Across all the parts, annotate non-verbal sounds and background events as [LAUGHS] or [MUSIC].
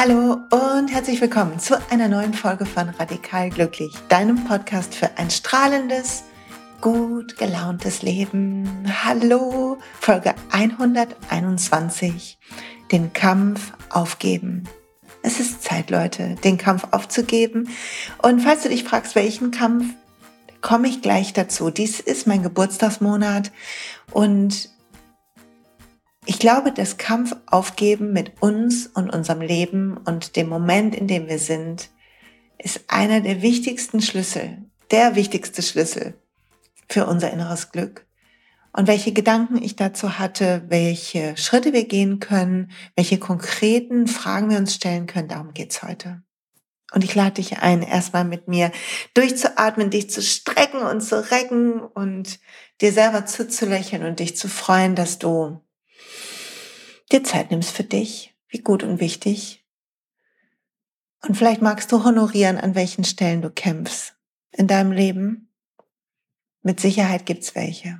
Hallo und herzlich willkommen zu einer neuen Folge von Radikal Glücklich, deinem Podcast für ein strahlendes, gut gelauntes Leben. Hallo, Folge 121, den Kampf aufgeben. Es ist Zeit, Leute, den Kampf aufzugeben. Und falls du dich fragst, welchen Kampf, komme ich gleich dazu. Dies ist mein Geburtstagsmonat und ich glaube, das Kampf aufgeben mit uns und unserem Leben und dem Moment, in dem wir sind, ist einer der wichtigsten Schlüssel, der wichtigste Schlüssel für unser inneres Glück. Und welche Gedanken ich dazu hatte, welche Schritte wir gehen können, welche konkreten Fragen wir uns stellen können, darum geht's heute. Und ich lade dich ein, erstmal mit mir durchzuatmen, dich zu strecken und zu recken und dir selber zuzulächeln und dich zu freuen, dass du dir Zeit nimmst für dich, wie gut und wichtig. Und vielleicht magst du honorieren, an welchen Stellen du kämpfst in deinem Leben. Mit Sicherheit gibt's welche.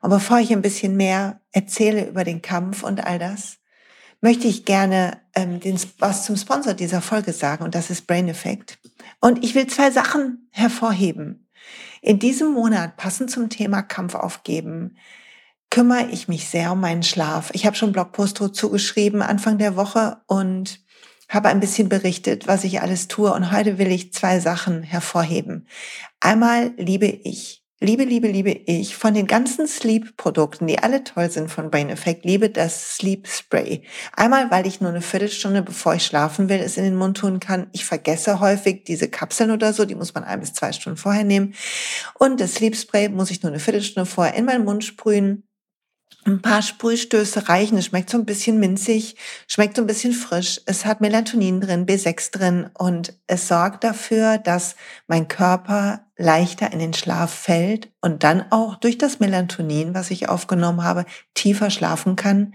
Und bevor ich ein bisschen mehr erzähle über den Kampf und all das, möchte ich gerne ähm, den, was zum Sponsor dieser Folge sagen und das ist Brain Effect. Und ich will zwei Sachen hervorheben. In diesem Monat, passend zum Thema Kampf aufgeben, kümmere ich mich sehr um meinen Schlaf. Ich habe schon Blogpost zugeschrieben Anfang der Woche und habe ein bisschen berichtet, was ich alles tue. Und heute will ich zwei Sachen hervorheben. Einmal liebe ich, liebe, liebe, liebe ich von den ganzen Sleep-Produkten, die alle toll sind von Brain Effect, liebe das Sleep Spray. Einmal, weil ich nur eine Viertelstunde, bevor ich schlafen will, es in den Mund tun kann. Ich vergesse häufig diese Kapseln oder so, die muss man ein bis zwei Stunden vorher nehmen. Und das Sleep Spray muss ich nur eine Viertelstunde vorher in meinen Mund sprühen ein paar Sprühstöße reichen. Es schmeckt so ein bisschen minzig, schmeckt so ein bisschen frisch. Es hat Melatonin drin, B6 drin und es sorgt dafür, dass mein Körper leichter in den Schlaf fällt und dann auch durch das Melatonin, was ich aufgenommen habe, tiefer schlafen kann.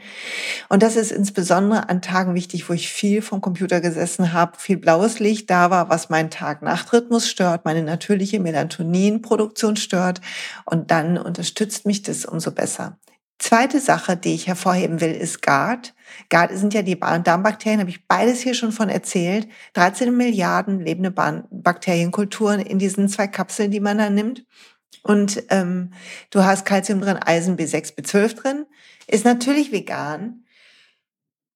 Und das ist insbesondere an Tagen wichtig, wo ich viel vom Computer gesessen habe, viel blaues Licht da war, was meinen Tag-Nacht-Rhythmus stört, meine natürliche Melatoninproduktion stört. Und dann unterstützt mich das umso besser. Zweite Sache, die ich hervorheben will, ist GARD. GARD sind ja die Darmbakterien, habe ich beides hier schon von erzählt. 13 Milliarden lebende Bakterienkulturen in diesen zwei Kapseln, die man da nimmt. Und ähm, du hast Kalzium drin, Eisen, B6, B12 drin. Ist natürlich vegan.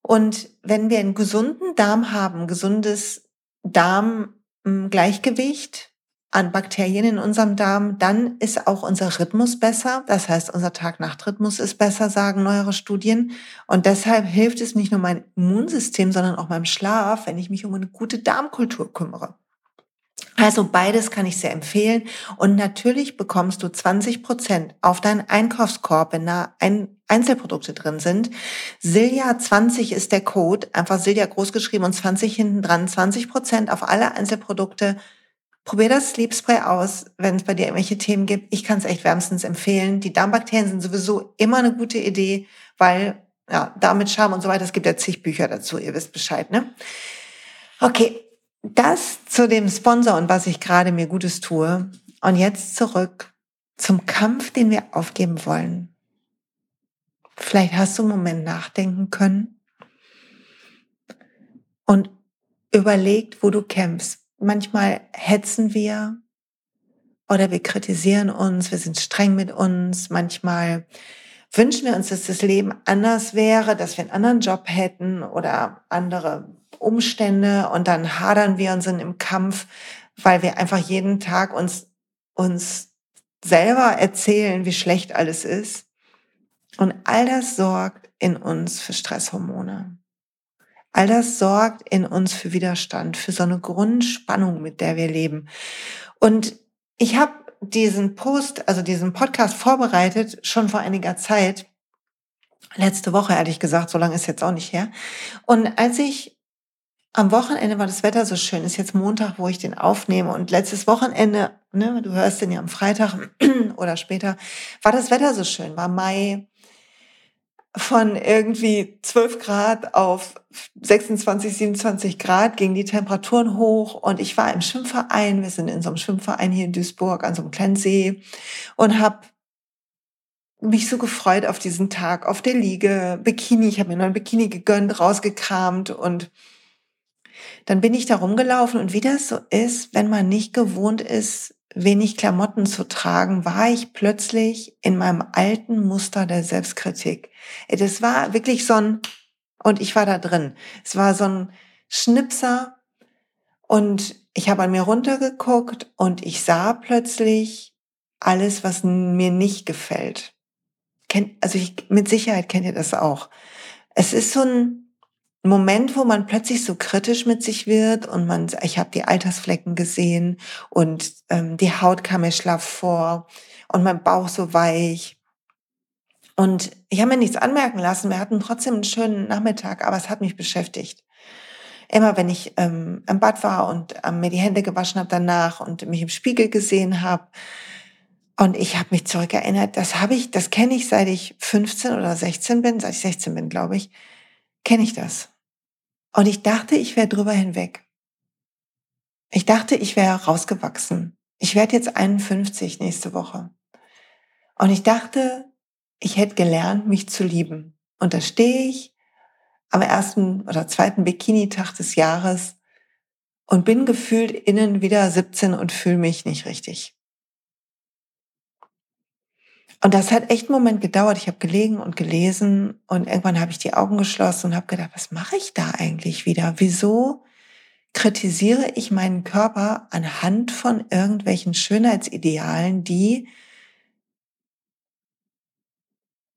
Und wenn wir einen gesunden Darm haben, gesundes Darmgleichgewicht, an Bakterien in unserem Darm, dann ist auch unser Rhythmus besser. Das heißt, unser Tag-Nacht-Rhythmus ist besser, sagen neuere Studien. Und deshalb hilft es nicht nur meinem Immunsystem, sondern auch meinem Schlaf, wenn ich mich um eine gute Darmkultur kümmere. Also beides kann ich sehr empfehlen. Und natürlich bekommst du 20 Prozent auf deinen Einkaufskorb, wenn da ein Einzelprodukte drin sind. Silja 20 ist der Code, einfach Silja großgeschrieben und 20 hinten dran. 20 Prozent auf alle Einzelprodukte Probier das Sleep Spray aus, wenn es bei dir irgendwelche Themen gibt. Ich kann es echt wärmstens empfehlen. Die Darmbakterien sind sowieso immer eine gute Idee, weil ja, damit Scham und so weiter, es gibt ja zig Bücher dazu, ihr wisst Bescheid, ne? Okay, das zu dem Sponsor und was ich gerade mir Gutes tue. Und jetzt zurück zum Kampf, den wir aufgeben wollen. Vielleicht hast du einen Moment nachdenken können und überlegt, wo du kämpfst manchmal hetzen wir oder wir kritisieren uns, wir sind streng mit uns, manchmal wünschen wir uns, dass das Leben anders wäre, dass wir einen anderen Job hätten oder andere Umstände und dann hadern wir und sind im Kampf, weil wir einfach jeden Tag uns, uns selber erzählen, wie schlecht alles ist. Und all das sorgt in uns für Stresshormone. All das sorgt in uns für Widerstand, für so eine Grundspannung, mit der wir leben. Und ich habe diesen Post, also diesen Podcast vorbereitet, schon vor einiger Zeit. Letzte Woche, ehrlich gesagt, so lange ist jetzt auch nicht her. Und als ich am Wochenende war das Wetter so schön, ist jetzt Montag, wo ich den aufnehme. Und letztes Wochenende, ne, du hörst den ja am Freitag [CLEARS THROAT] oder später, war das Wetter so schön, war Mai, von irgendwie 12 Grad auf 26, 27 Grad gingen die Temperaturen hoch und ich war im Schwimmverein. Wir sind in so einem Schwimmverein hier in Duisburg an so einem kleinen See und habe mich so gefreut auf diesen Tag, auf der Liege, Bikini, ich habe mir noch ein Bikini gegönnt, rausgekramt und dann bin ich da rumgelaufen und wie das so ist, wenn man nicht gewohnt ist, wenig Klamotten zu tragen, war ich plötzlich in meinem alten Muster der Selbstkritik. Das war wirklich so ein, und ich war da drin. Es war so ein Schnipser und ich habe an mir runtergeguckt und ich sah plötzlich alles, was mir nicht gefällt. Also ich, mit Sicherheit kennt ihr das auch. Es ist so ein Moment, wo man plötzlich so kritisch mit sich wird und man, ich habe die Altersflecken gesehen und ähm, die Haut kam mir schlaff vor und mein Bauch so weich. Und ich habe mir nichts anmerken lassen. Wir hatten trotzdem einen schönen Nachmittag, aber es hat mich beschäftigt. Immer wenn ich ähm, im Bad war und ähm, mir die Hände gewaschen habe danach und mich im Spiegel gesehen habe, und ich habe mich zurückerinnert, das habe ich, das kenne ich, seit ich 15 oder 16 bin, seit ich 16 bin, glaube ich, kenne ich das. Und ich dachte, ich wäre drüber hinweg. Ich dachte, ich wäre rausgewachsen. Ich werde jetzt 51 nächste Woche. Und ich dachte, ich hätte gelernt, mich zu lieben. Und da stehe ich am ersten oder zweiten Bikini-Tag des Jahres und bin gefühlt innen wieder 17 und fühle mich nicht richtig. Und das hat echt einen Moment gedauert. Ich habe gelegen und gelesen und irgendwann habe ich die Augen geschlossen und habe gedacht, was mache ich da eigentlich wieder? Wieso kritisiere ich meinen Körper anhand von irgendwelchen Schönheitsidealen, die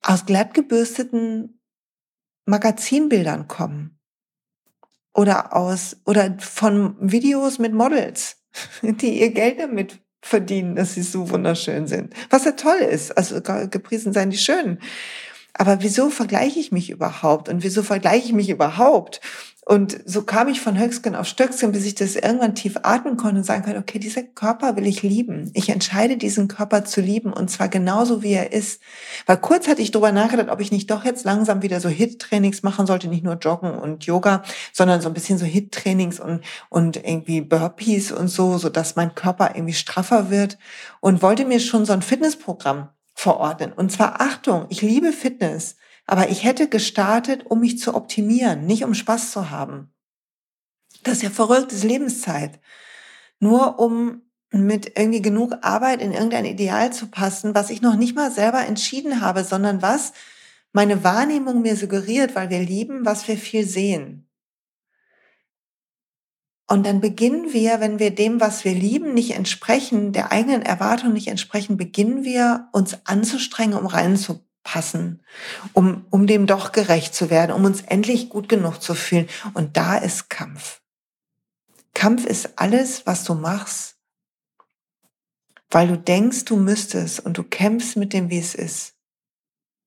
aus glatt gebürsteten Magazinbildern kommen oder aus oder von Videos mit Models, [LAUGHS] die ihr Geld damit verdienen, dass sie so wunderschön sind. Was ja toll ist. Also gepriesen seien die Schönen. Aber wieso vergleiche ich mich überhaupt? Und wieso vergleiche ich mich überhaupt? Und so kam ich von Höchstgen auf Stöcksken, bis ich das irgendwann tief atmen konnte und sagen konnte, okay, dieser Körper will ich lieben. Ich entscheide, diesen Körper zu lieben und zwar genauso, wie er ist. Weil kurz hatte ich darüber nachgedacht, ob ich nicht doch jetzt langsam wieder so Hit-Trainings machen sollte, nicht nur Joggen und Yoga, sondern so ein bisschen so Hit-Trainings und, und irgendwie Burpees und so, so dass mein Körper irgendwie straffer wird und wollte mir schon so ein Fitnessprogramm verordnen. Und zwar Achtung, ich liebe Fitness. Aber ich hätte gestartet, um mich zu optimieren, nicht um Spaß zu haben. Das ist ja verrückt, das ist Lebenszeit. Nur um mit irgendwie genug Arbeit in irgendein Ideal zu passen, was ich noch nicht mal selber entschieden habe, sondern was meine Wahrnehmung mir suggeriert, weil wir lieben, was wir viel sehen. Und dann beginnen wir, wenn wir dem, was wir lieben, nicht entsprechen, der eigenen Erwartung nicht entsprechen, beginnen wir uns anzustrengen, um reinzukommen passen, um, um dem doch gerecht zu werden, um uns endlich gut genug zu fühlen. Und da ist Kampf. Kampf ist alles, was du machst, weil du denkst, du müsstest und du kämpfst mit dem, wie es ist.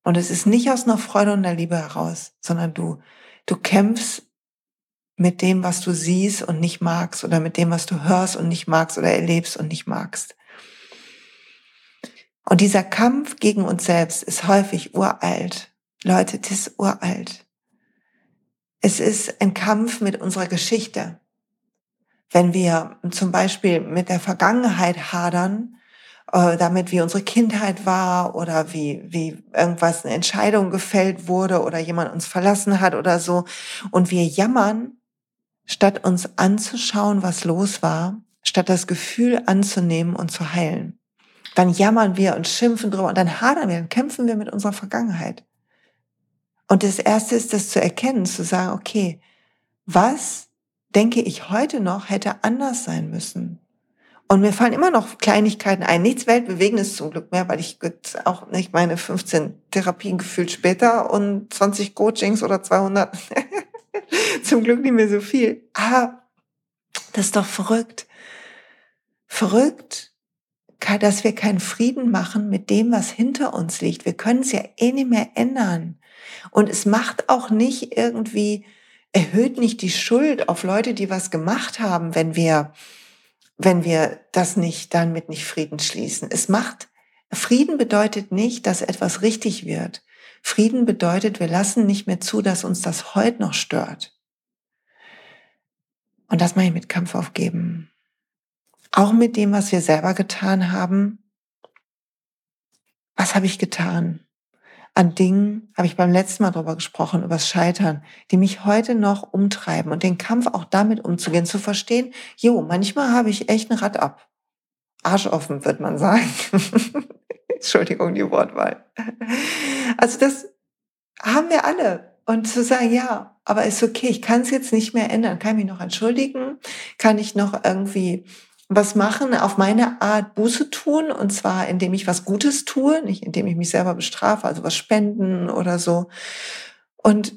Und es ist nicht aus einer Freude und einer Liebe heraus, sondern du, du kämpfst mit dem, was du siehst und nicht magst oder mit dem, was du hörst und nicht magst oder erlebst und nicht magst. Und dieser Kampf gegen uns selbst ist häufig uralt. Leute, das ist uralt. Es ist ein Kampf mit unserer Geschichte. Wenn wir zum Beispiel mit der Vergangenheit hadern, äh, damit wie unsere Kindheit war oder wie, wie irgendwas eine Entscheidung gefällt wurde oder jemand uns verlassen hat oder so. Und wir jammern, statt uns anzuschauen, was los war, statt das Gefühl anzunehmen und zu heilen dann jammern wir und schimpfen drüber und dann hadern wir, dann kämpfen wir mit unserer Vergangenheit. Und das erste ist, das zu erkennen, zu sagen, okay, was denke ich heute noch hätte anders sein müssen? Und mir fallen immer noch Kleinigkeiten ein. Nichts Weltbewegendes zum Glück mehr, weil ich auch nicht meine 15 Therapien gefühlt später und 20 Coachings oder 200. [LAUGHS] zum Glück nicht mehr so viel. Aber das ist doch verrückt. Verrückt, dass wir keinen Frieden machen mit dem, was hinter uns liegt. Wir können es ja eh nicht mehr ändern. Und es macht auch nicht irgendwie, erhöht nicht die Schuld auf Leute, die was gemacht haben, wenn wir, wenn wir das nicht, damit nicht Frieden schließen. Es macht, Frieden bedeutet nicht, dass etwas richtig wird. Frieden bedeutet, wir lassen nicht mehr zu, dass uns das heute noch stört. Und das meine ich mit Kampf aufgeben auch mit dem, was wir selber getan haben, was habe ich getan? An Dingen habe ich beim letzten Mal drüber gesprochen, übers Scheitern, die mich heute noch umtreiben und den Kampf auch damit umzugehen, zu verstehen, jo, manchmal habe ich echt ein Rad ab. Arsch offen, wird man sagen. [LAUGHS] Entschuldigung, die Wortwahl. Also das haben wir alle. Und zu sagen, ja, aber ist okay, ich kann es jetzt nicht mehr ändern. Kann ich mich noch entschuldigen? Kann ich noch irgendwie was machen, auf meine Art Buße tun, und zwar indem ich was Gutes tue, nicht indem ich mich selber bestrafe, also was spenden oder so. Und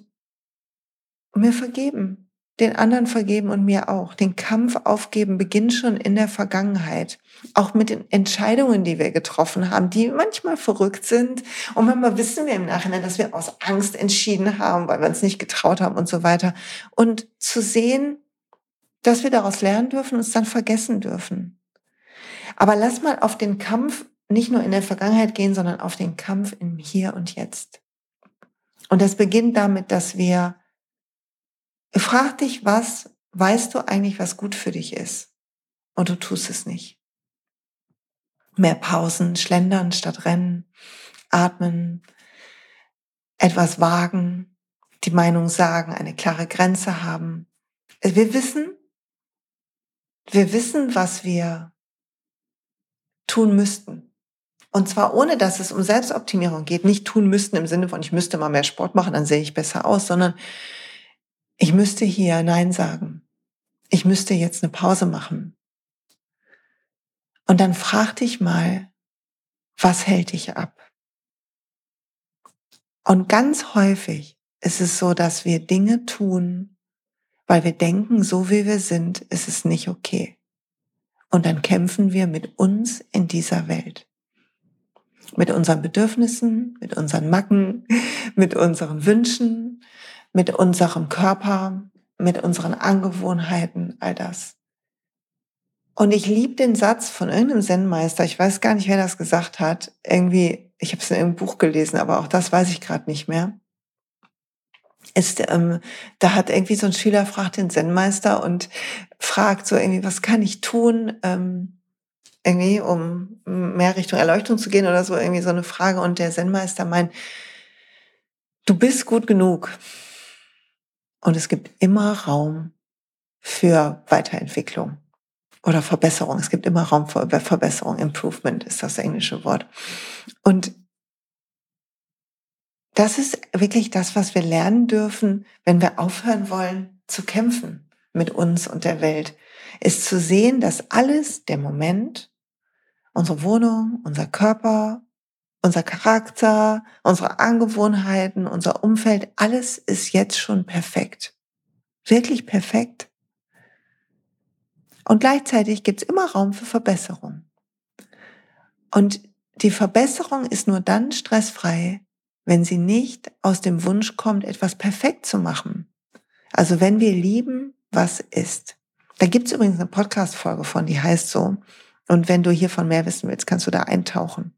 mir vergeben den anderen vergeben und mir auch. Den Kampf aufgeben beginnt schon in der Vergangenheit. Auch mit den Entscheidungen, die wir getroffen haben, die manchmal verrückt sind. Und manchmal wissen wir im Nachhinein, dass wir aus Angst entschieden haben, weil wir uns nicht getraut haben und so weiter. Und zu sehen, dass wir daraus lernen dürfen, uns dann vergessen dürfen. Aber lass mal auf den Kampf nicht nur in der Vergangenheit gehen, sondern auf den Kampf im Hier und Jetzt. Und das beginnt damit, dass wir Frag dich, was weißt du eigentlich, was gut für dich ist? Und du tust es nicht. Mehr Pausen, schlendern statt rennen, atmen, etwas wagen, die Meinung sagen, eine klare Grenze haben. Wir wissen, wir wissen, was wir tun müssten. Und zwar ohne, dass es um Selbstoptimierung geht. Nicht tun müssten im Sinne von, ich müsste mal mehr Sport machen, dann sehe ich besser aus, sondern ich müsste hier Nein sagen. Ich müsste jetzt eine Pause machen. Und dann frag dich mal, was hält dich ab? Und ganz häufig ist es so, dass wir Dinge tun, weil wir denken, so wie wir sind, ist es nicht okay. Und dann kämpfen wir mit uns in dieser Welt. Mit unseren Bedürfnissen, mit unseren Macken, [LAUGHS] mit unseren Wünschen, mit unserem Körper, mit unseren Angewohnheiten, all das. Und ich liebe den Satz von irgendeinem Zen-Meister, ich weiß gar nicht, wer das gesagt hat, irgendwie, ich habe es in einem Buch gelesen, aber auch das weiß ich gerade nicht mehr. Ist, ähm, da hat irgendwie so ein Schüler fragt den Zen-Meister und fragt so irgendwie, was kann ich tun, ähm, irgendwie, um mehr Richtung Erleuchtung zu gehen oder so, irgendwie so eine Frage. Und der Zen-Meister meint, du bist gut genug. Und es gibt immer Raum für Weiterentwicklung oder Verbesserung. Es gibt immer Raum für Verbesserung. Improvement ist das englische Wort. Und das ist wirklich das, was wir lernen dürfen, wenn wir aufhören wollen zu kämpfen mit uns und der Welt, ist zu sehen, dass alles, der Moment, unsere Wohnung, unser Körper, unser Charakter, unsere Angewohnheiten, unser Umfeld, alles ist jetzt schon perfekt. Wirklich perfekt. Und gleichzeitig gibt es immer Raum für Verbesserung. Und die Verbesserung ist nur dann stressfrei, wenn sie nicht aus dem Wunsch kommt, etwas perfekt zu machen. Also wenn wir lieben, was ist. Da gibt es übrigens eine Podcast-Folge von, die heißt so. Und wenn du hiervon mehr wissen willst, kannst du da eintauchen.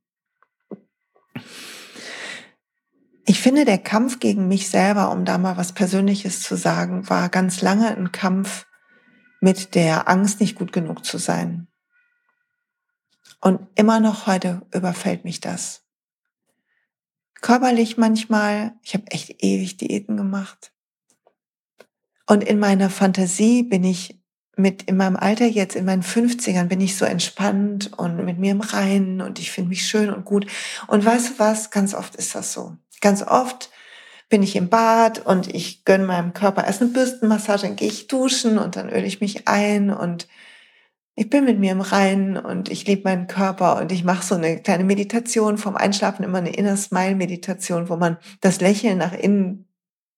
Ich finde, der Kampf gegen mich selber, um da mal was Persönliches zu sagen, war ganz lange ein Kampf mit der Angst, nicht gut genug zu sein. Und immer noch heute überfällt mich das. Körperlich manchmal, ich habe echt ewig Diäten gemacht. Und in meiner Fantasie bin ich mit in meinem Alter jetzt, in meinen 50ern, bin ich so entspannt und mit mir im Reinen und ich finde mich schön und gut. Und weißt du was? Ganz oft ist das so. Ganz oft bin ich im Bad und ich gönne meinem Körper erst eine Bürstenmassage, dann gehe ich duschen und dann öle ich mich ein und ich bin mit mir im Reinen und ich liebe meinen Körper und ich mache so eine kleine Meditation vom Einschlafen, immer eine Inner Smile Meditation, wo man das Lächeln nach innen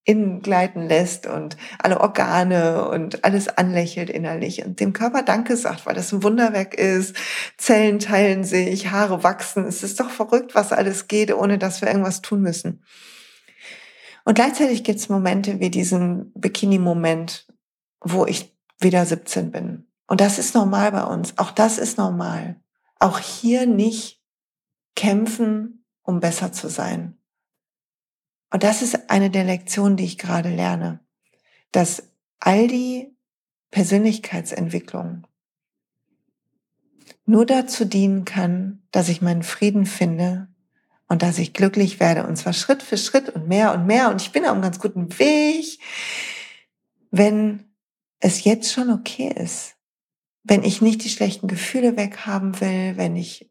innen gleiten lässt und alle Organe und alles anlächelt innerlich und dem Körper Danke sagt, weil das ein Wunderwerk ist. Zellen teilen sich, Haare wachsen. Es ist doch verrückt, was alles geht, ohne dass wir irgendwas tun müssen. Und gleichzeitig gibt es Momente wie diesen Bikini-Moment, wo ich wieder 17 bin. Und das ist normal bei uns. Auch das ist normal. Auch hier nicht kämpfen, um besser zu sein, und das ist eine der Lektionen, die ich gerade lerne, dass all die Persönlichkeitsentwicklung nur dazu dienen kann, dass ich meinen Frieden finde und dass ich glücklich werde und zwar Schritt für Schritt und mehr und mehr und ich bin auf einem ganz guten Weg, wenn es jetzt schon okay ist, wenn ich nicht die schlechten Gefühle weghaben will, wenn ich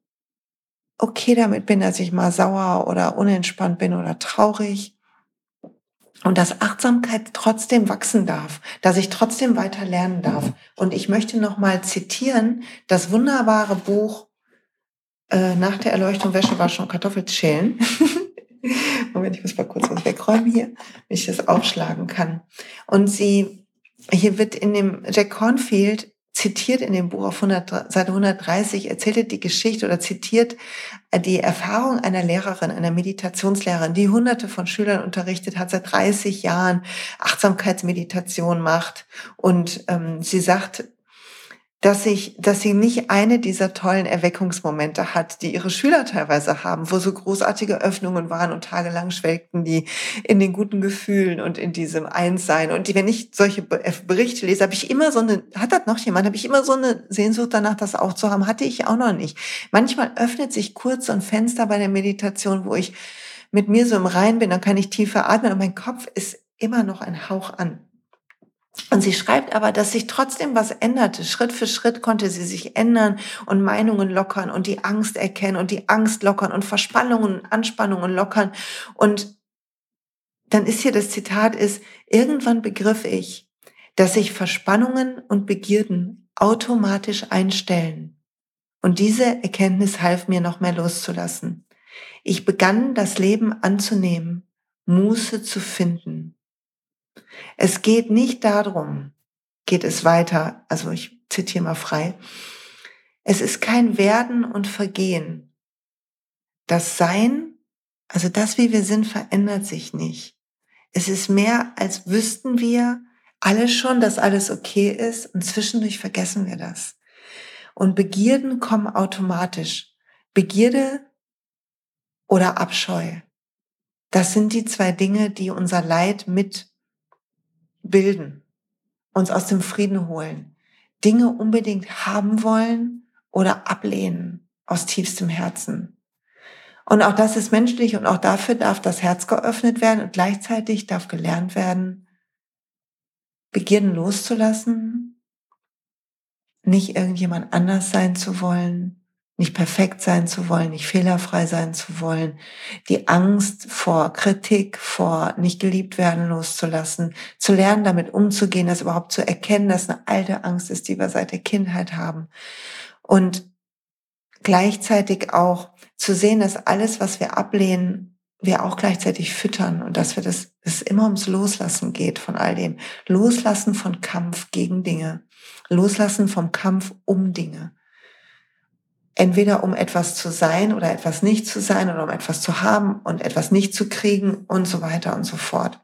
okay damit bin, dass ich mal sauer oder unentspannt bin oder traurig und dass Achtsamkeit trotzdem wachsen darf, dass ich trotzdem weiter lernen darf. Und ich möchte noch mal zitieren das wunderbare Buch äh, nach der Erleuchtung Wäsche waschen und Kartoffeln schälen. [LAUGHS] Moment, ich muss mal kurz was wegräumen hier, wenn ich das aufschlagen kann. Und sie, hier wird in dem Jack Cornfield zitiert in dem Buch auf 100, Seite 130, erzählt er die Geschichte oder zitiert äh, die Erfahrung einer Lehrerin, einer Meditationslehrerin, die hunderte von Schülern unterrichtet hat, seit 30 Jahren Achtsamkeitsmeditation macht. Und ähm, sie sagt, dass ich, dass sie nicht eine dieser tollen Erweckungsmomente hat, die ihre Schüler teilweise haben, wo so großartige Öffnungen waren und tagelang schwelgten die in den guten Gefühlen und in diesem Einssein. Und wenn ich solche äh, Berichte lese, habe ich immer so eine, hat das noch jemand, habe ich immer so eine Sehnsucht danach, das auch zu haben, hatte ich auch noch nicht. Manchmal öffnet sich kurz so ein Fenster bei der Meditation, wo ich mit mir so im Rein bin, dann kann ich tiefer atmen und mein Kopf ist immer noch ein Hauch an. Und sie schreibt aber, dass sich trotzdem was änderte. Schritt für Schritt konnte sie sich ändern und Meinungen lockern und die Angst erkennen und die Angst lockern und Verspannungen und Anspannungen lockern. Und dann ist hier das Zitat ist, irgendwann begriff ich, dass sich Verspannungen und Begierden automatisch einstellen. Und diese Erkenntnis half mir noch mehr loszulassen. Ich begann das Leben anzunehmen, Muße zu finden. Es geht nicht darum, geht es weiter, also ich zitiere mal frei, es ist kein Werden und Vergehen. Das Sein, also das, wie wir sind, verändert sich nicht. Es ist mehr, als wüssten wir alle schon, dass alles okay ist und zwischendurch vergessen wir das. Und Begierden kommen automatisch. Begierde oder Abscheu. Das sind die zwei Dinge, die unser Leid mit bilden, uns aus dem Frieden holen, Dinge unbedingt haben wollen oder ablehnen aus tiefstem Herzen. Und auch das ist menschlich und auch dafür darf das Herz geöffnet werden und gleichzeitig darf gelernt werden, Begierden loszulassen, nicht irgendjemand anders sein zu wollen, nicht perfekt sein zu wollen, nicht fehlerfrei sein zu wollen, die Angst vor Kritik, vor nicht geliebt werden loszulassen, zu lernen, damit umzugehen, das überhaupt zu erkennen, dass eine alte Angst ist, die wir seit der Kindheit haben. Und gleichzeitig auch zu sehen, dass alles, was wir ablehnen, wir auch gleichzeitig füttern und dass wir das, es immer ums Loslassen geht von all dem. Loslassen von Kampf gegen Dinge. Loslassen vom Kampf um Dinge entweder um etwas zu sein oder etwas nicht zu sein oder um etwas zu haben und etwas nicht zu kriegen und so weiter und so fort.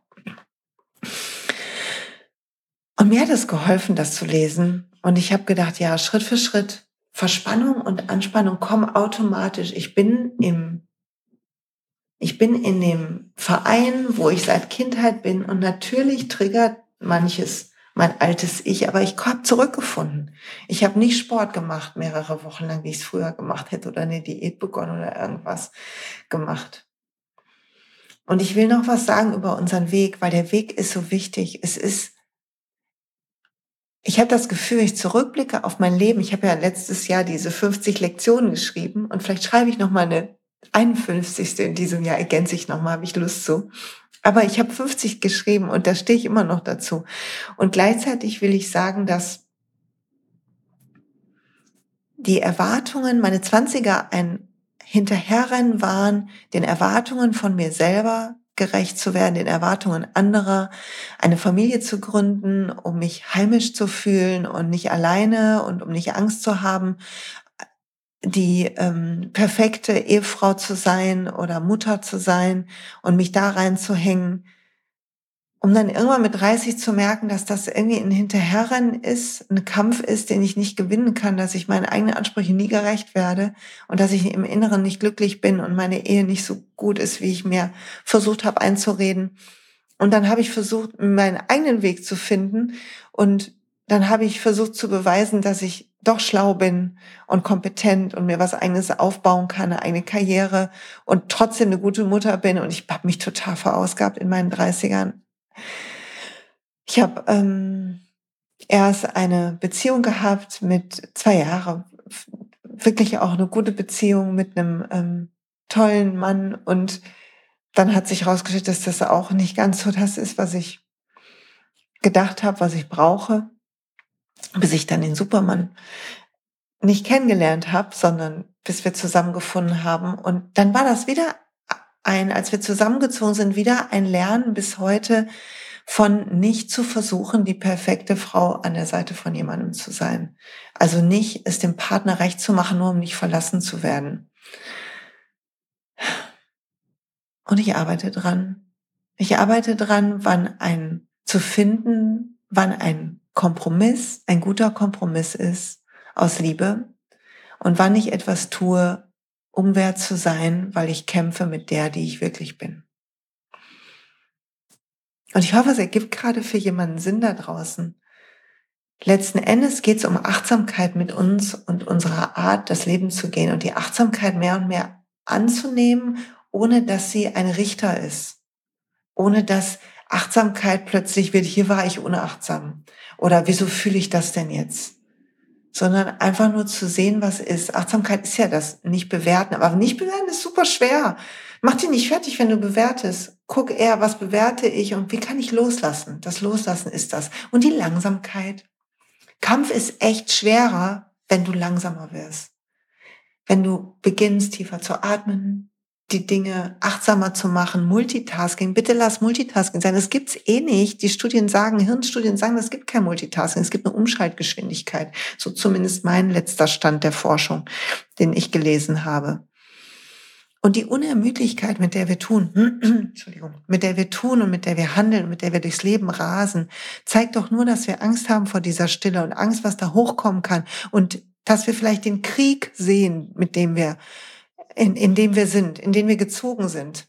Und mir hat es geholfen, das zu lesen. Und ich habe gedacht, ja, Schritt für Schritt, Verspannung und Anspannung kommen automatisch. Ich bin im, ich bin in dem Verein, wo ich seit Kindheit bin und natürlich triggert manches mein altes Ich, aber ich habe zurückgefunden. Ich habe nicht Sport gemacht mehrere Wochen lang, wie ich es früher gemacht hätte oder eine Diät begonnen oder irgendwas gemacht. Und ich will noch was sagen über unseren Weg, weil der Weg ist so wichtig. Es ist, ich habe das Gefühl, ich zurückblicke auf mein Leben. Ich habe ja letztes Jahr diese 50 Lektionen geschrieben und vielleicht schreibe ich noch mal eine 51. in diesem Jahr, ergänze ich noch mal, habe ich Lust zu. Aber ich habe 50 geschrieben und da stehe ich immer noch dazu. Und gleichzeitig will ich sagen, dass die Erwartungen, meine 20er ein Hinterherrennen waren, den Erwartungen von mir selber gerecht zu werden, den Erwartungen anderer, eine Familie zu gründen, um mich heimisch zu fühlen und nicht alleine und um nicht Angst zu haben, die ähm, perfekte Ehefrau zu sein oder Mutter zu sein und mich da reinzuhängen, um dann irgendwann mit 30 zu merken, dass das irgendwie ein Hinterherrennen ist, ein Kampf ist, den ich nicht gewinnen kann, dass ich meinen eigenen Ansprüchen nie gerecht werde und dass ich im Inneren nicht glücklich bin und meine Ehe nicht so gut ist, wie ich mir versucht habe einzureden. Und dann habe ich versucht, meinen eigenen Weg zu finden und dann habe ich versucht zu beweisen, dass ich doch schlau bin und kompetent und mir was eigenes aufbauen kann, eine eigene Karriere und trotzdem eine gute Mutter bin. Und ich habe mich total verausgabt in meinen 30ern. Ich habe ähm, erst eine Beziehung gehabt mit zwei Jahren, wirklich auch eine gute Beziehung mit einem ähm, tollen Mann und dann hat sich herausgestellt, dass das auch nicht ganz so das ist, was ich gedacht habe, was ich brauche, bis ich dann den Supermann nicht kennengelernt habe, sondern bis wir zusammengefunden haben. Und dann war das wieder ein, als wir zusammengezogen sind, wieder ein Lernen bis heute von nicht zu versuchen, die perfekte Frau an der Seite von jemandem zu sein. Also nicht es dem Partner recht zu machen, nur um nicht verlassen zu werden. Und ich arbeite dran. Ich arbeite dran, wann ein zu finden, wann ein Kompromiss ein guter Kompromiss ist aus Liebe und wann ich etwas tue, um wert zu sein, weil ich kämpfe mit der, die ich wirklich bin. Und ich hoffe, es ergibt gerade für jemanden Sinn da draußen. Letzten Endes geht es um Achtsamkeit mit uns und unserer Art, das Leben zu gehen und die Achtsamkeit mehr und mehr anzunehmen, ohne dass sie ein Richter ist, ohne dass Achtsamkeit plötzlich wird, hier war ich unachtsam oder wieso fühle ich das denn jetzt? Sondern einfach nur zu sehen, was ist. Achtsamkeit ist ja das, nicht bewerten. Aber nicht bewerten ist super schwer. Mach dich nicht fertig, wenn du bewertest. Guck eher, was bewerte ich und wie kann ich loslassen? Das Loslassen ist das. Und die Langsamkeit. Kampf ist echt schwerer, wenn du langsamer wirst. Wenn du beginnst, tiefer zu atmen, die Dinge achtsamer zu machen, Multitasking. Bitte lass Multitasking sein. Das gibt's eh nicht. Die Studien sagen, Hirnstudien sagen, es gibt kein Multitasking. Es gibt eine Umschaltgeschwindigkeit. So zumindest mein letzter Stand der Forschung, den ich gelesen habe. Und die Unermüdlichkeit, mit der wir tun, [CLEARS THROAT] Entschuldigung, mit der wir tun und mit der wir handeln, mit der wir durchs Leben rasen, zeigt doch nur, dass wir Angst haben vor dieser Stille und Angst, was da hochkommen kann und dass wir vielleicht den Krieg sehen, mit dem wir in, in dem wir sind, in dem wir gezogen sind.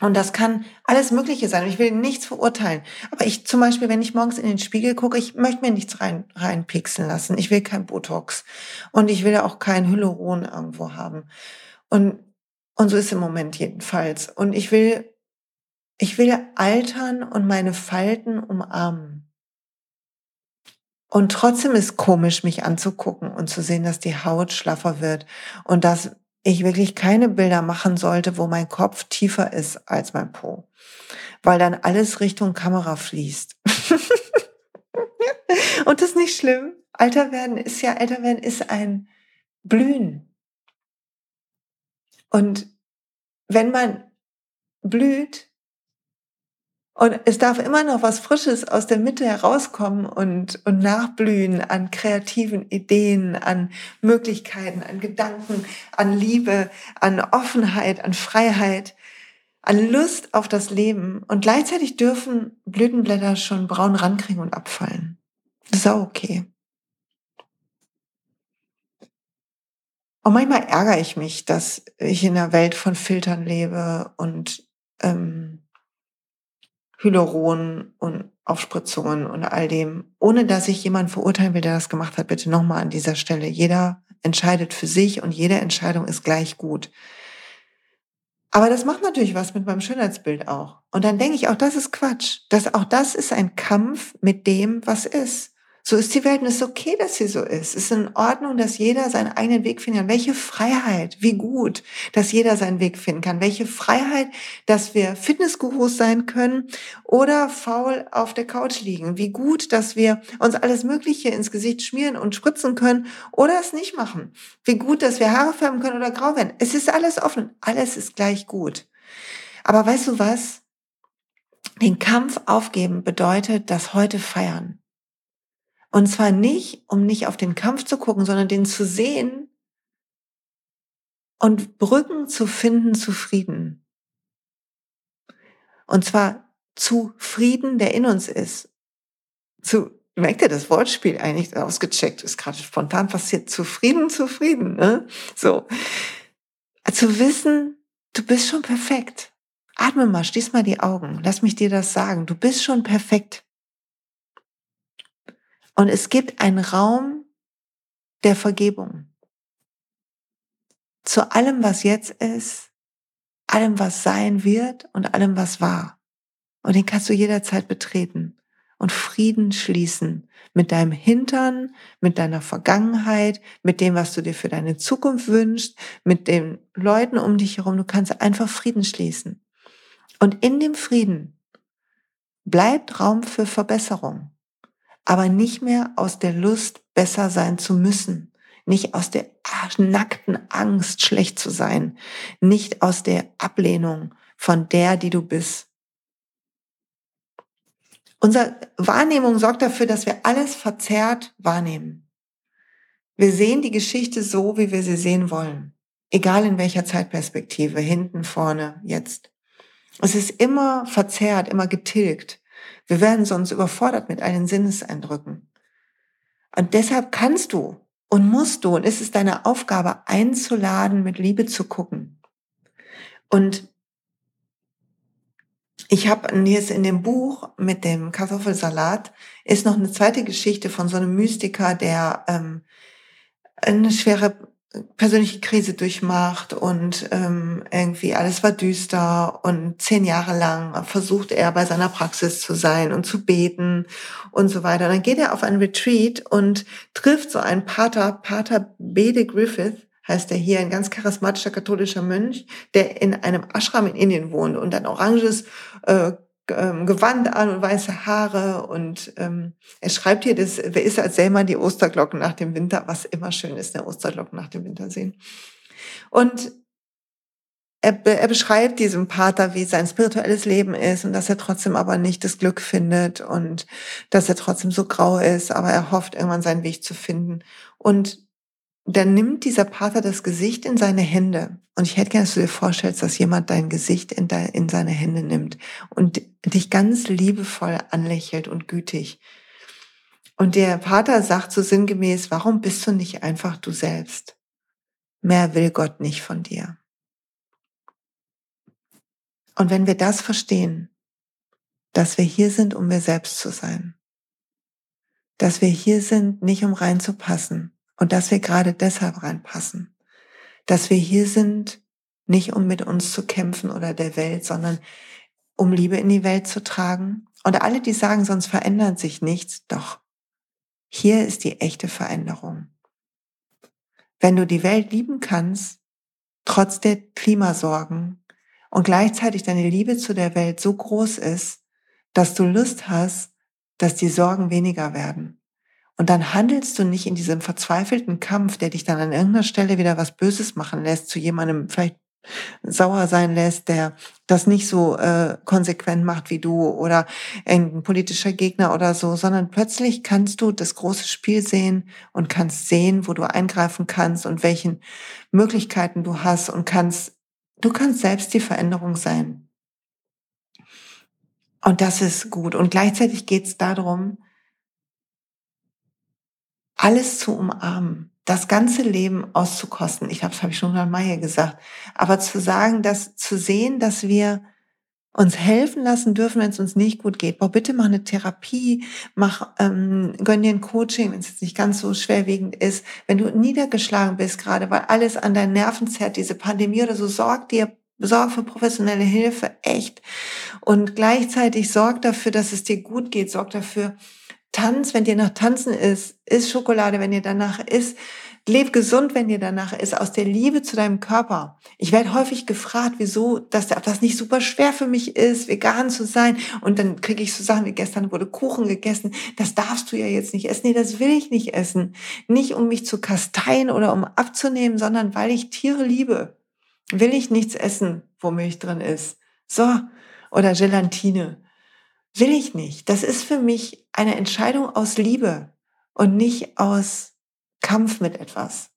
Und das kann alles Mögliche sein. Ich will nichts verurteilen. Aber ich zum Beispiel, wenn ich morgens in den Spiegel gucke, ich möchte mir nichts rein, reinpixeln lassen. Ich will kein Botox. Und ich will auch kein Hyaluron irgendwo haben. Und, und so ist im Moment jedenfalls. Und ich will, ich will altern und meine Falten umarmen. Und trotzdem ist komisch, mich anzugucken und zu sehen, dass die Haut schlaffer wird und dass ich wirklich keine Bilder machen sollte, wo mein Kopf tiefer ist als mein Po, weil dann alles Richtung Kamera fließt. [LAUGHS] Und das ist nicht schlimm. Alter werden ist ja, älter werden ist ein Blühen. Und wenn man blüht, und es darf immer noch was Frisches aus der Mitte herauskommen und, und nachblühen an kreativen Ideen, an Möglichkeiten, an Gedanken, an Liebe, an Offenheit, an Freiheit, an Lust auf das Leben. Und gleichzeitig dürfen Blütenblätter schon braun rankriegen und abfallen. Das ist auch okay. Und manchmal ärgere ich mich, dass ich in einer Welt von Filtern lebe und ähm, Hyaluron und Aufspritzungen und all dem, ohne dass ich jemanden verurteilen will, der das gemacht hat, bitte nochmal an dieser Stelle. Jeder entscheidet für sich und jede Entscheidung ist gleich gut. Aber das macht natürlich was mit meinem Schönheitsbild auch. Und dann denke ich, auch das ist Quatsch. Das, auch das ist ein Kampf mit dem, was ist. So ist die Welt und es ist okay, dass sie so ist. Es ist in Ordnung, dass jeder seinen eigenen Weg finden kann. Welche Freiheit, wie gut, dass jeder seinen Weg finden kann. Welche Freiheit, dass wir Fitnessgurus sein können oder faul auf der Couch liegen. Wie gut, dass wir uns alles Mögliche ins Gesicht schmieren und spritzen können oder es nicht machen. Wie gut, dass wir Haare färben können oder grau werden. Es ist alles offen. Alles ist gleich gut. Aber weißt du was? Den Kampf aufgeben bedeutet das heute feiern. Und zwar nicht, um nicht auf den Kampf zu gucken, sondern den zu sehen und Brücken zu finden zu Frieden. Und zwar zu Frieden, der in uns ist. Zu, merkt ihr das Wortspiel eigentlich ausgecheckt, ist gerade spontan passiert. Zufrieden, zufrieden, ne? So. Zu wissen, du bist schon perfekt. Atme mal, schließ mal die Augen. Lass mich dir das sagen. Du bist schon perfekt. Und es gibt einen Raum der Vergebung. Zu allem, was jetzt ist, allem, was sein wird und allem, was war. Und den kannst du jederzeit betreten und Frieden schließen mit deinem Hintern, mit deiner Vergangenheit, mit dem, was du dir für deine Zukunft wünschst, mit den Leuten um dich herum. Du kannst einfach Frieden schließen. Und in dem Frieden bleibt Raum für Verbesserung, aber nicht mehr aus der Lust, besser sein zu müssen, nicht aus der nackten Angst, schlecht zu sein, nicht aus der Ablehnung von der, die du bist. Unsere Wahrnehmung sorgt dafür, dass wir alles verzerrt wahrnehmen. Wir sehen die Geschichte so, wie wir sie sehen wollen. Egal in welcher Zeitperspektive, hinten, vorne, jetzt. Es ist immer verzerrt, immer getilgt. Wir werden sonst überfordert mit allen Sinneseindrücken. Und deshalb kannst du und musst du, und es ist deine Aufgabe, einzuladen, mit Liebe zu gucken. Und ich habe jetzt in dem Buch mit dem Kartoffelsalat ist noch eine zweite Geschichte von so einem Mystiker, der ähm, eine schwere persönliche Krise durchmacht und ähm, irgendwie alles war düster und zehn Jahre lang versucht er bei seiner Praxis zu sein und zu beten und so weiter. Und dann geht er auf ein Retreat und trifft so einen Pater, Pater Bede Griffith, heißt er hier, ein ganz charismatischer katholischer Mönch, der in einem Ashram in Indien wohnt und ein oranges äh, ähm, Gewand an und weiße Haare und ähm, er schreibt hier, das, wer ist als selber die Osterglocken nach dem Winter, was immer schön ist, der Osterglocken nach dem Winter sehen. Und er, er beschreibt diesem Pater, wie sein spirituelles Leben ist und dass er trotzdem aber nicht das Glück findet und dass er trotzdem so grau ist, aber er hofft irgendwann seinen Weg zu finden. Und dann nimmt dieser Pater das Gesicht in seine Hände. Und ich hätte gerne, dass du dir vorstellst, dass jemand dein Gesicht in, de, in seine Hände nimmt und dich ganz liebevoll anlächelt und gütig. Und der Pater sagt so sinngemäß, warum bist du nicht einfach du selbst? Mehr will Gott nicht von dir. Und wenn wir das verstehen, dass wir hier sind, um wir selbst zu sein, dass wir hier sind, nicht um reinzupassen, und dass wir gerade deshalb reinpassen. Dass wir hier sind, nicht um mit uns zu kämpfen oder der Welt, sondern um Liebe in die Welt zu tragen. Und alle, die sagen, sonst verändert sich nichts, doch hier ist die echte Veränderung. Wenn du die Welt lieben kannst, trotz der Klimasorgen und gleichzeitig deine Liebe zu der Welt so groß ist, dass du Lust hast, dass die Sorgen weniger werden. Und dann handelst du nicht in diesem verzweifelten Kampf, der dich dann an irgendeiner Stelle wieder was Böses machen lässt, zu jemandem vielleicht sauer sein lässt, der das nicht so äh, konsequent macht wie du oder ein politischer Gegner oder so, sondern plötzlich kannst du das große Spiel sehen und kannst sehen, wo du eingreifen kannst und welchen Möglichkeiten du hast und kannst, du kannst selbst die Veränderung sein. Und das ist gut. Und gleichzeitig geht es darum, alles zu umarmen, das ganze Leben auszukosten. Ich glaube, das habe ich schon mal Meier gesagt. Aber zu sagen, dass zu sehen, dass wir uns helfen lassen dürfen, wenn es uns nicht gut geht. Boah, bitte mach eine Therapie, mach, ähm, gönn dir ein Coaching, wenn es jetzt nicht ganz so schwerwiegend ist. Wenn du niedergeschlagen bist gerade, weil alles an deinen Nerven zerrt, diese Pandemie oder so, sorg dir sorg für professionelle Hilfe, echt. Und gleichzeitig sorg dafür, dass es dir gut geht, sorg dafür, Tanz, wenn dir nach Tanzen ist, ist Schokolade, wenn dir danach ist, leb gesund, wenn dir danach ist, aus der Liebe zu deinem Körper. Ich werde häufig gefragt, wieso dass das nicht super schwer für mich ist, vegan zu sein. Und dann kriege ich so Sachen wie gestern wurde Kuchen gegessen. Das darfst du ja jetzt nicht essen. Nee, das will ich nicht essen. Nicht um mich zu kasteien oder um abzunehmen, sondern weil ich Tiere liebe. Will ich nichts essen, wo Milch drin ist. So. Oder Gelatine. Will ich nicht. Das ist für mich eine Entscheidung aus Liebe und nicht aus Kampf mit etwas.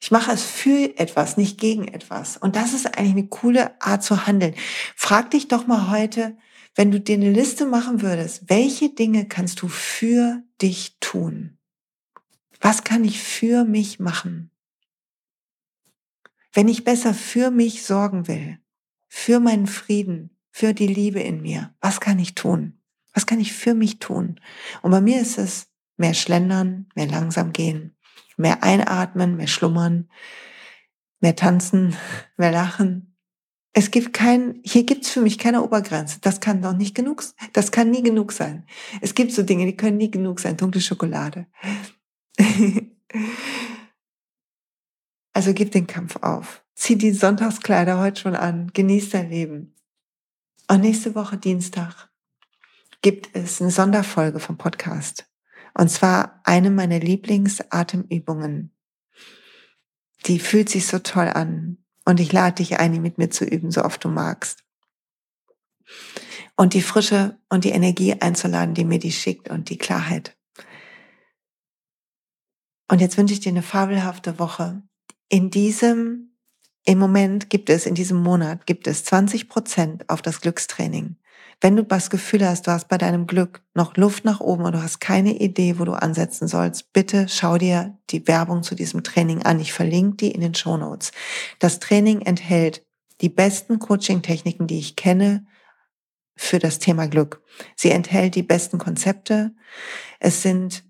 Ich mache es für etwas, nicht gegen etwas. Und das ist eigentlich eine coole Art zu handeln. Frag dich doch mal heute, wenn du dir eine Liste machen würdest, welche Dinge kannst du für dich tun? Was kann ich für mich machen? Wenn ich besser für mich sorgen will, für meinen Frieden, für die Liebe in mir? Was kann ich tun? Was kann ich für mich tun? Und bei mir ist es mehr schlendern, mehr langsam gehen, Mehr einatmen, mehr schlummern, mehr tanzen, [LAUGHS] mehr lachen. Es gibt kein, hier gibt's für mich keine Obergrenze. Das kann doch nicht genug, das kann nie genug sein. Es gibt so Dinge, die können nie genug sein. Dunkle Schokolade. [LAUGHS] also gib den Kampf auf. Zieh die Sonntagskleider heute schon an. Genieß dein Leben. Und nächste Woche Dienstag gibt es eine Sonderfolge vom Podcast. Und zwar eine meiner Lieblingsatemübungen. Die fühlt sich so toll an. Und ich lade dich ein, die mit mir zu üben, so oft du magst. Und die Frische und die Energie einzuladen, die mir die schickt und die Klarheit. Und jetzt wünsche ich dir eine fabelhafte Woche. In diesem, im Moment gibt es, in diesem Monat gibt es 20 Prozent auf das Glückstraining. Wenn du das Gefühl hast, du hast bei deinem Glück noch Luft nach oben und du hast keine Idee, wo du ansetzen sollst, bitte schau dir die Werbung zu diesem Training an. Ich verlinke die in den Show Notes. Das Training enthält die besten Coaching-Techniken, die ich kenne für das Thema Glück. Sie enthält die besten Konzepte. Es sind,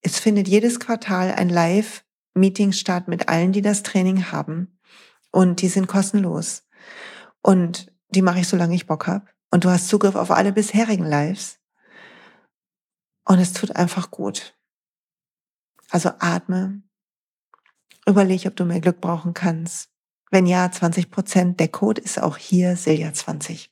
es findet jedes Quartal ein Live-Meeting statt mit allen, die das Training haben. Und die sind kostenlos. Und die mache ich, solange ich Bock habe. Und du hast Zugriff auf alle bisherigen Lives. Und es tut einfach gut. Also atme. Überleg, ob du mehr Glück brauchen kannst. Wenn ja, 20 Prozent. Der Code ist auch hier, Silja 20.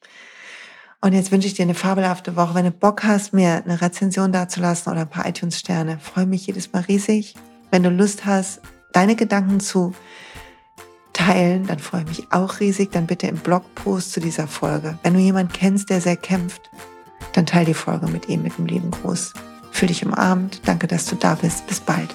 Und jetzt wünsche ich dir eine fabelhafte Woche. Wenn du Bock hast, mir eine Rezension dazulassen oder ein paar iTunes-Sterne, freue mich jedes Mal riesig. Wenn du Lust hast, deine Gedanken zu teilen, dann freue ich mich auch riesig. Dann bitte im Blogpost zu dieser Folge. Wenn du jemanden kennst, der sehr kämpft, dann teile die Folge mit ihm mit einem lieben Gruß. Fühl dich umarmt. Danke, dass du da bist. Bis bald.